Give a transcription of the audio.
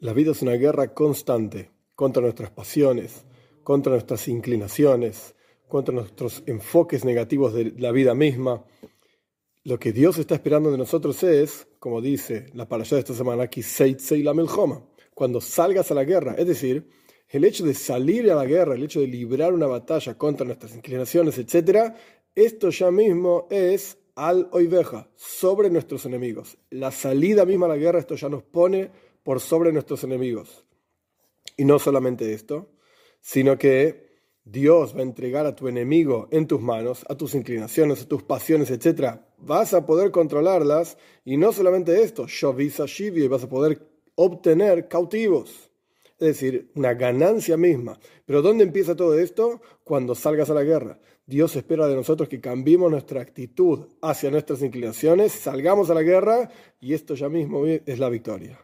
La vida es una guerra constante contra nuestras pasiones, contra nuestras inclinaciones, contra nuestros enfoques negativos de la vida misma. Lo que Dios está esperando de nosotros es, como dice la parasha de esta semana aquí, la Melhoma, cuando salgas a la guerra. Es decir, el hecho de salir a la guerra, el hecho de librar una batalla contra nuestras inclinaciones, etc., esto ya mismo es al oiveja, sobre nuestros enemigos. La salida misma a la guerra, esto ya nos pone por sobre nuestros enemigos. Y no solamente esto, sino que Dios va a entregar a tu enemigo en tus manos, a tus inclinaciones, a tus pasiones, etc. Vas a poder controlarlas y no solamente esto, Shavisa Shivi, vas a poder obtener cautivos. Es decir, una ganancia misma. Pero ¿dónde empieza todo esto? Cuando salgas a la guerra. Dios espera de nosotros que cambiemos nuestra actitud hacia nuestras inclinaciones, salgamos a la guerra y esto ya mismo es la victoria.